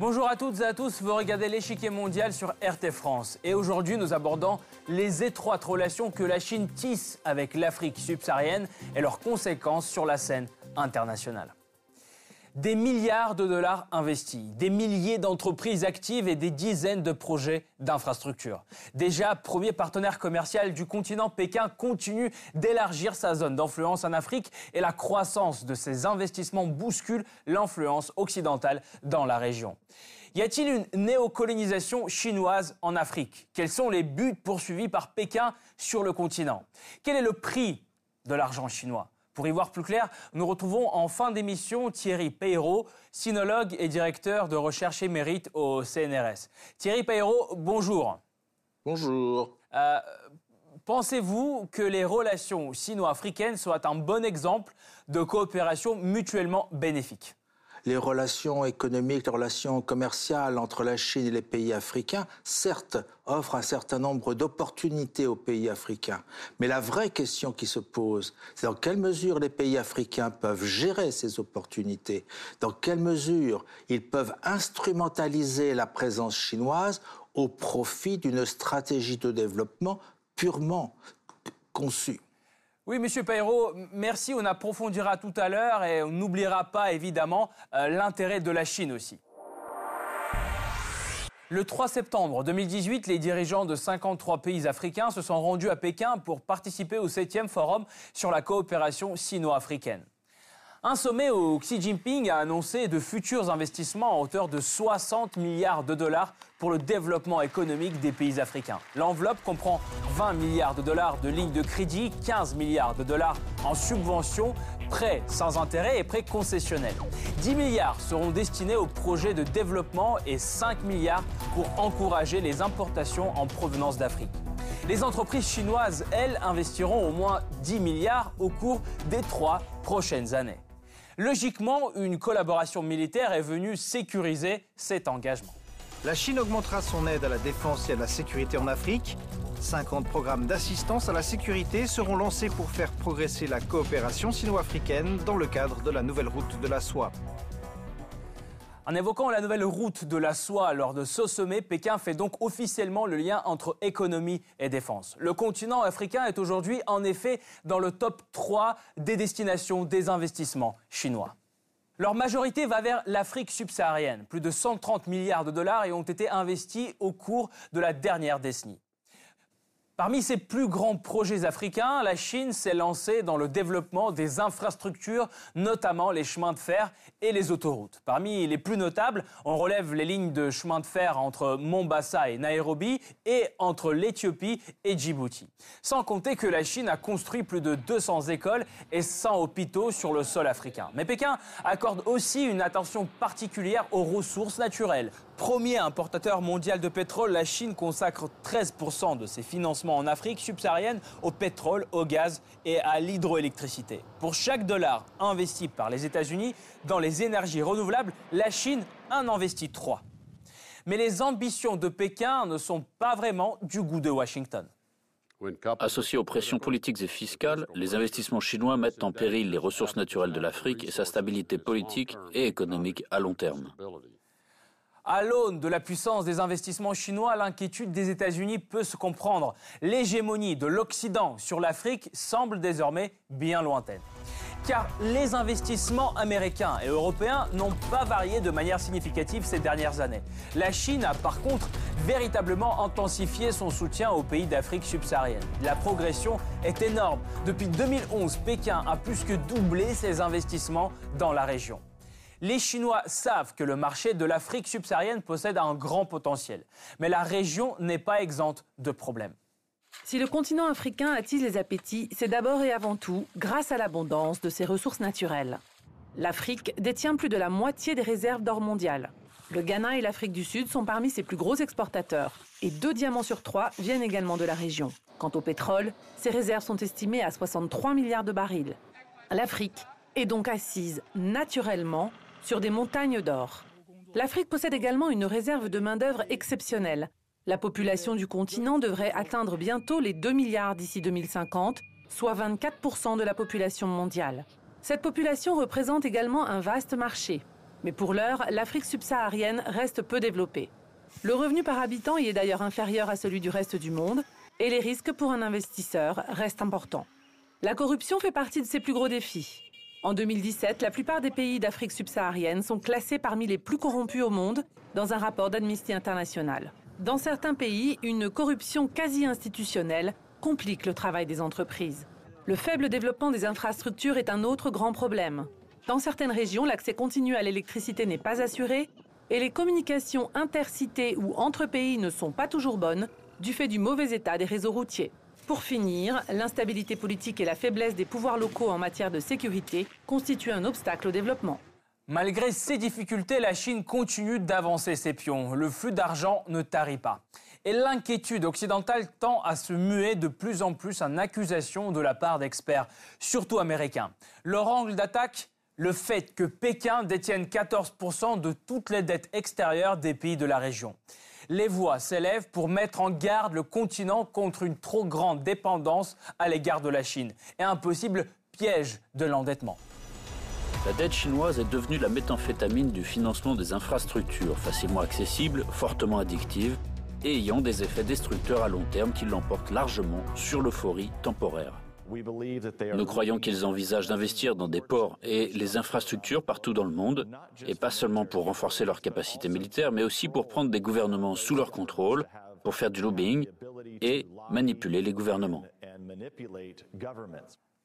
Bonjour à toutes et à tous, vous regardez l'échiquier mondial sur RT France. Et aujourd'hui, nous abordons les étroites relations que la Chine tisse avec l'Afrique subsaharienne et leurs conséquences sur la scène internationale. Des milliards de dollars investis, des milliers d'entreprises actives et des dizaines de projets d'infrastructures. Déjà, premier partenaire commercial du continent, Pékin continue d'élargir sa zone d'influence en Afrique et la croissance de ses investissements bouscule l'influence occidentale dans la région. Y a-t-il une néocolonisation chinoise en Afrique? Quels sont les buts poursuivis par Pékin sur le continent? Quel est le prix de l'argent chinois? Pour y voir plus clair, nous retrouvons en fin d'émission Thierry Peyrault, sinologue et directeur de recherche émérite au CNRS. Thierry Peyrault, bonjour. Bonjour. Euh, pensez-vous que les relations sino-africaines soient un bon exemple de coopération mutuellement bénéfique? Les relations économiques, les relations commerciales entre la Chine et les pays africains, certes, offrent un certain nombre d'opportunités aux pays africains. Mais la vraie question qui se pose, c'est dans quelle mesure les pays africains peuvent gérer ces opportunités, dans quelle mesure ils peuvent instrumentaliser la présence chinoise au profit d'une stratégie de développement purement conçue? Oui, Monsieur Payro, merci. On approfondira tout à l'heure et on n'oubliera pas évidemment euh, l'intérêt de la Chine aussi. Le 3 septembre 2018, les dirigeants de 53 pays africains se sont rendus à Pékin pour participer au 7e forum sur la coopération sino-africaine. Un sommet où Xi Jinping a annoncé de futurs investissements à hauteur de 60 milliards de dollars pour le développement économique des pays africains. L'enveloppe comprend 20 milliards de dollars de lignes de crédit, 15 milliards de dollars en subventions, prêts sans intérêt et prêts concessionnels. 10 milliards seront destinés aux projets de développement et 5 milliards pour encourager les importations en provenance d'Afrique. Les entreprises chinoises, elles, investiront au moins 10 milliards au cours des trois prochaines années. Logiquement, une collaboration militaire est venue sécuriser cet engagement. La Chine augmentera son aide à la défense et à la sécurité en Afrique. 50 programmes d'assistance à la sécurité seront lancés pour faire progresser la coopération sino-africaine dans le cadre de la nouvelle route de la soie. En évoquant la nouvelle route de la soie lors de ce sommet, Pékin fait donc officiellement le lien entre économie et défense. Le continent africain est aujourd'hui en effet dans le top 3 des destinations des investissements chinois. Leur majorité va vers l'Afrique subsaharienne. Plus de 130 milliards de dollars y ont été investis au cours de la dernière décennie. Parmi ses plus grands projets africains, la Chine s'est lancée dans le développement des infrastructures, notamment les chemins de fer et les autoroutes. Parmi les plus notables, on relève les lignes de chemin de fer entre Mombasa et Nairobi et entre l'Éthiopie et Djibouti. Sans compter que la Chine a construit plus de 200 écoles et 100 hôpitaux sur le sol africain. Mais Pékin accorde aussi une attention particulière aux ressources naturelles. Premier importateur mondial de pétrole, la Chine consacre 13% de ses financements en Afrique subsaharienne au pétrole, au gaz et à l'hydroélectricité. Pour chaque dollar investi par les États-Unis dans les énergies renouvelables, la Chine en investit 3. Mais les ambitions de Pékin ne sont pas vraiment du goût de Washington. Associés aux pressions politiques et fiscales, les investissements chinois mettent en péril les ressources naturelles de l'Afrique et sa stabilité politique et économique à long terme. À l'aune de la puissance des investissements chinois, l'inquiétude des États-Unis peut se comprendre. L'hégémonie de l'Occident sur l'Afrique semble désormais bien lointaine. Car les investissements américains et européens n'ont pas varié de manière significative ces dernières années. La Chine a par contre véritablement intensifié son soutien aux pays d'Afrique subsaharienne. La progression est énorme. Depuis 2011, Pékin a plus que doublé ses investissements dans la région. Les Chinois savent que le marché de l'Afrique subsaharienne possède un grand potentiel, mais la région n'est pas exempte de problèmes. Si le continent africain attise les appétits, c'est d'abord et avant tout grâce à l'abondance de ses ressources naturelles. L'Afrique détient plus de la moitié des réserves d'or mondiales. Le Ghana et l'Afrique du Sud sont parmi ses plus gros exportateurs, et deux diamants sur trois viennent également de la région. Quant au pétrole, ses réserves sont estimées à 63 milliards de barils. L'Afrique est donc assise naturellement sur des montagnes d'or. L'Afrique possède également une réserve de main-d'œuvre exceptionnelle. La population du continent devrait atteindre bientôt les 2 milliards d'ici 2050, soit 24% de la population mondiale. Cette population représente également un vaste marché. Mais pour l'heure, l'Afrique subsaharienne reste peu développée. Le revenu par habitant y est d'ailleurs inférieur à celui du reste du monde et les risques pour un investisseur restent importants. La corruption fait partie de ses plus gros défis. En 2017, la plupart des pays d'Afrique subsaharienne sont classés parmi les plus corrompus au monde dans un rapport d'Amnesty International. Dans certains pays, une corruption quasi institutionnelle complique le travail des entreprises. Le faible développement des infrastructures est un autre grand problème. Dans certaines régions, l'accès continu à l'électricité n'est pas assuré et les communications intercités ou entre pays ne sont pas toujours bonnes du fait du mauvais état des réseaux routiers. Pour finir, l'instabilité politique et la faiblesse des pouvoirs locaux en matière de sécurité constituent un obstacle au développement. Malgré ces difficultés, la Chine continue d'avancer ses pions. Le flux d'argent ne tarit pas. Et l'inquiétude occidentale tend à se muer de plus en plus en accusations de la part d'experts, surtout américains. Leur angle d'attaque le fait que Pékin détienne 14% de toutes les dettes extérieures des pays de la région. Les voix s'élèvent pour mettre en garde le continent contre une trop grande dépendance à l'égard de la Chine et un possible piège de l'endettement. La dette chinoise est devenue la méthamphétamine du financement des infrastructures, facilement accessible, fortement addictive et ayant des effets destructeurs à long terme qui l'emportent largement sur l'euphorie temporaire. Nous croyons qu'ils envisagent d'investir dans des ports et les infrastructures partout dans le monde, et pas seulement pour renforcer leurs capacités militaires, mais aussi pour prendre des gouvernements sous leur contrôle, pour faire du lobbying et manipuler les gouvernements.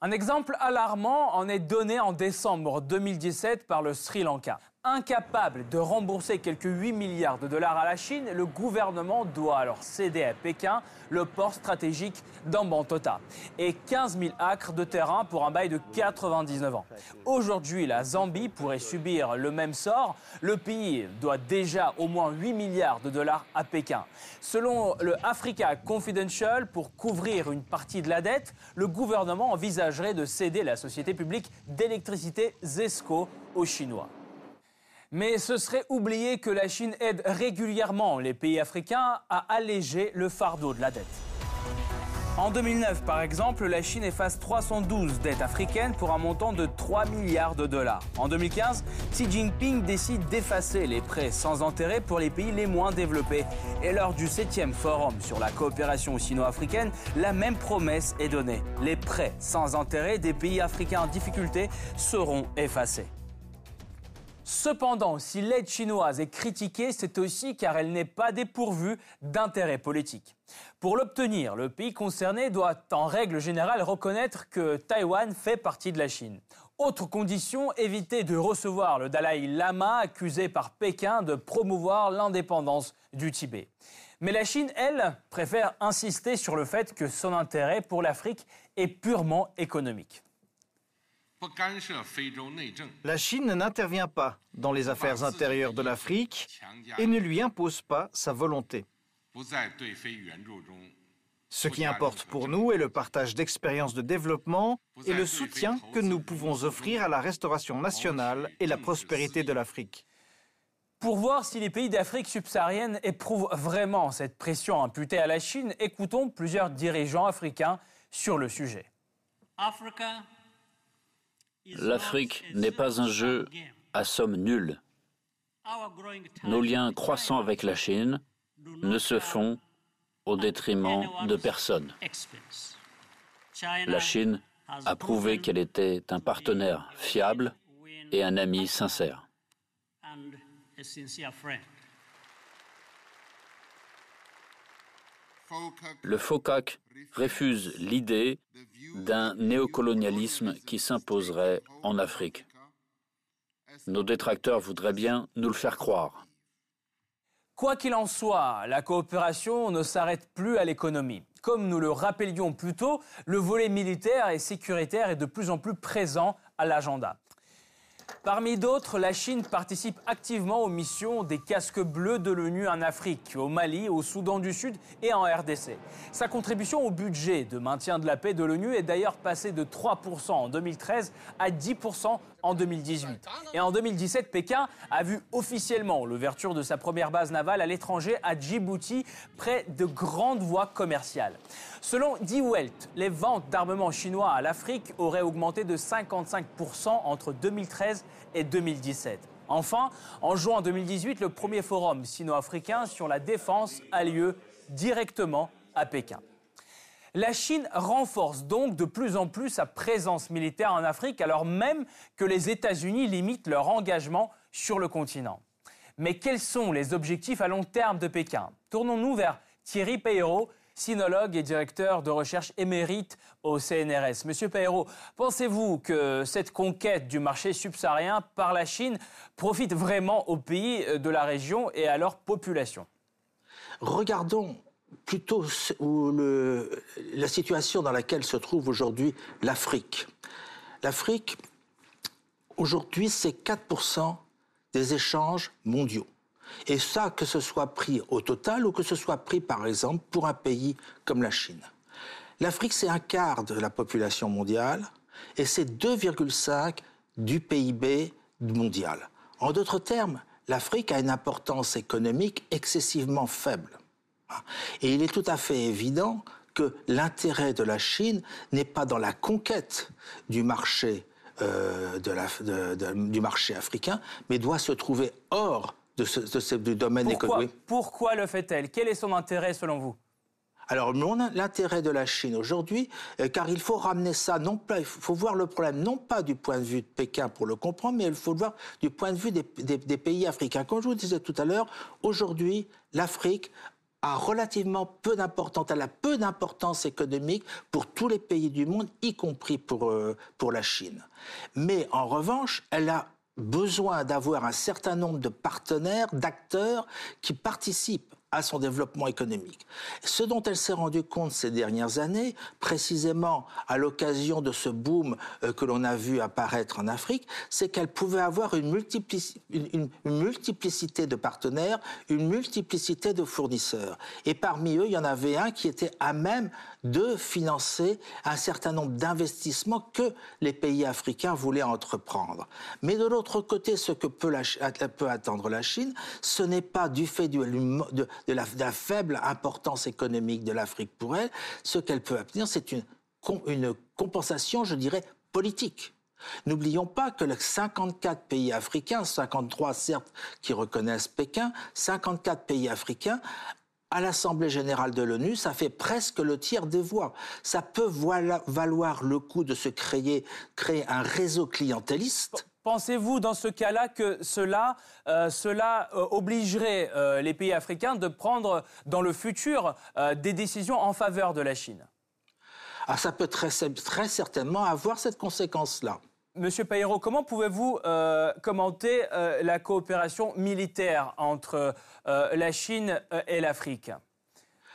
Un exemple alarmant en est donné en décembre 2017 par le Sri Lanka. Incapable de rembourser quelques 8 milliards de dollars à la Chine, le gouvernement doit alors céder à Pékin le port stratégique d'Ambantota et 15 000 acres de terrain pour un bail de 99 ans. Aujourd'hui, la Zambie pourrait subir le même sort. Le pays doit déjà au moins 8 milliards de dollars à Pékin. Selon le Africa Confidential, pour couvrir une partie de la dette, le gouvernement envisagerait de céder la société publique d'électricité ZESCO aux Chinois. Mais ce serait oublier que la Chine aide régulièrement les pays africains à alléger le fardeau de la dette. En 2009, par exemple, la Chine efface 312 dettes africaines pour un montant de 3 milliards de dollars. En 2015, Xi Jinping décide d'effacer les prêts sans intérêt pour les pays les moins développés. Et lors du 7e forum sur la coopération sino-africaine, la même promesse est donnée. Les prêts sans intérêt des pays africains en difficulté seront effacés. Cependant, si l'aide chinoise est critiquée, c'est aussi car elle n'est pas dépourvue d'intérêt politique. Pour l'obtenir, le pays concerné doit en règle générale reconnaître que Taïwan fait partie de la Chine. Autre condition, éviter de recevoir le Dalai Lama accusé par Pékin de promouvoir l'indépendance du Tibet. Mais la Chine, elle, préfère insister sur le fait que son intérêt pour l'Afrique est purement économique. La Chine n'intervient pas dans les affaires intérieures de l'Afrique et ne lui impose pas sa volonté. Ce qui importe pour nous est le partage d'expériences de développement et le soutien que nous pouvons offrir à la restauration nationale et la prospérité de l'Afrique. Pour voir si les pays d'Afrique subsaharienne éprouvent vraiment cette pression imputée à la Chine, écoutons plusieurs dirigeants africains sur le sujet. L'Afrique n'est pas un jeu à somme nulle. Nos liens croissants avec la Chine ne se font au détriment de personne. La Chine a prouvé qu'elle était un partenaire fiable et un ami sincère. Le FOCAC refuse l'idée d'un néocolonialisme qui s'imposerait en Afrique. Nos détracteurs voudraient bien nous le faire croire. Quoi qu'il en soit, la coopération ne s'arrête plus à l'économie. Comme nous le rappelions plus tôt, le volet militaire et sécuritaire est de plus en plus présent à l'agenda. Parmi d'autres, la Chine participe activement aux missions des casques bleus de l'ONU en Afrique, au Mali, au Soudan du Sud et en RDC. Sa contribution au budget de maintien de la paix de l'ONU est d'ailleurs passée de 3% en 2013 à 10% en 2018. Et en 2017, Pékin a vu officiellement l'ouverture de sa première base navale à l'étranger à Djibouti, près de grandes voies commerciales. Selon Die Welt, les ventes d'armement chinois à l'Afrique auraient augmenté de 55% entre 2013 et 2017. Enfin, en juin 2018, le premier forum sino-africain sur la défense a lieu directement à Pékin. La Chine renforce donc de plus en plus sa présence militaire en Afrique, alors même que les États-Unis limitent leur engagement sur le continent. Mais quels sont les objectifs à long terme de Pékin? Tournons-nous vers Thierry Peyrot, sinologue et directeur de recherche émérite au CNRS. Monsieur Peyrot, pensez-vous que cette conquête du marché subsaharien par la Chine profite vraiment aux pays de la région et à leur population? Regardons plutôt la situation dans laquelle se trouve aujourd'hui l'Afrique. L'Afrique, aujourd'hui, c'est 4% des échanges mondiaux. Et ça, que ce soit pris au total ou que ce soit pris, par exemple, pour un pays comme la Chine. L'Afrique, c'est un quart de la population mondiale et c'est 2,5 du PIB mondial. En d'autres termes, l'Afrique a une importance économique excessivement faible. Et il est tout à fait évident que l'intérêt de la Chine n'est pas dans la conquête du marché, euh, du marché africain, mais doit se trouver hors de ce, du domaine économique. Pourquoi le fait-elle? Quel est son intérêt selon vous? Alors, l'intérêt de la Chine aujourd'hui, euh, car il faut ramener ça, non pas, il faut voir le problème non pas du point de vue de Pékin pour le comprendre, mais il faut le voir du point de vue des, des pays africains. Comme je vous disais tout à l'heure, aujourd'hui, l'Afrique a relativement peu d'importance, elle a peu d'importance économique pour tous les pays du monde, y compris pour, euh, pour la Chine. Mais en revanche, elle a besoin d'avoir un certain nombre de partenaires, d'acteurs qui participent à son développement économique. Ce dont elle s'est rendue compte ces dernières années, précisément à l'occasion de ce boom euh, que l'on a vu apparaître en Afrique, c'est qu'elle pouvait avoir une, multiplicité de partenaires, une multiplicité de fournisseurs. Et parmi eux, il y en avait un qui était à même de financer un certain nombre d'investissements que les pays africains voulaient entreprendre. Mais de l'autre côté, ce que peut, attendre la Chine, ce n'est pas du fait de, de, la, faible importance économique de l'Afrique pour elle, ce qu'elle peut obtenir, c'est une, une compensation, je dirais, politique. N'oublions pas que les 54 pays africains, 53 certes qui reconnaissent Pékin, 54 pays africains à l'Assemblée générale de l'ONU, ça fait presque le tiers des voix. Ça peut valoir le coup de se créer, créer un réseau clientéliste. Pensez-vous dans ce cas-là que cela, euh, cela euh, obligerait euh, les pays africains de prendre dans le futur des décisions en faveur de la Chine? Ah, Ça peut très, très certainement avoir cette conséquence-là. Monsieur Payero, comment pouvez-vous commenter la coopération militaire entre la Chine et l'Afrique?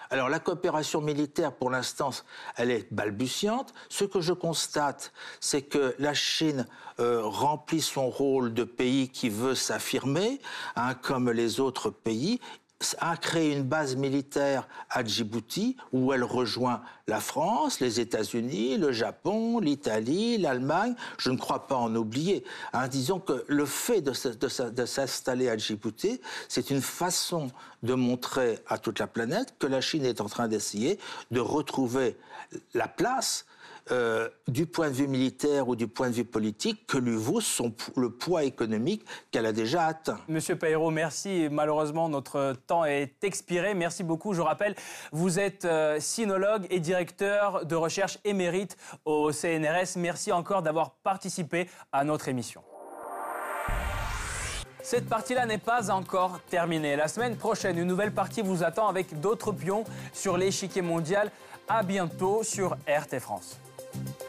Alors la coopération militaire, pour l'instant, elle est balbutiante. Ce que je constate, c'est que la Chine euh, remplit son rôle de pays qui veut s'affirmer, hein, comme les autres pays a créé une base militaire à Djibouti où elle rejoint la France, les États-Unis, le Japon, l'Italie, l'Allemagne. Je ne crois pas en oublier. Hein, disons que le fait de, de s'installer à Djibouti, c'est une façon de montrer à toute la planète que la Chine est en train d'essayer de retrouver la place euh, du point de vue militaire ou du point de vue politique que lui vaut le poids économique qu'elle a déjà atteint. Monsieur Pairo, merci. Malheureusement, notre temps est expiré. Merci beaucoup. Je rappelle, vous êtes euh, sinologue et directeur de recherche émérite au CNRS. Merci encore d'avoir participé à notre émission. Cette partie-là n'est pas encore terminée. La semaine prochaine, une nouvelle partie vous attend avec d'autres pions sur l'échiquier mondial. À bientôt sur RT France. Thank you.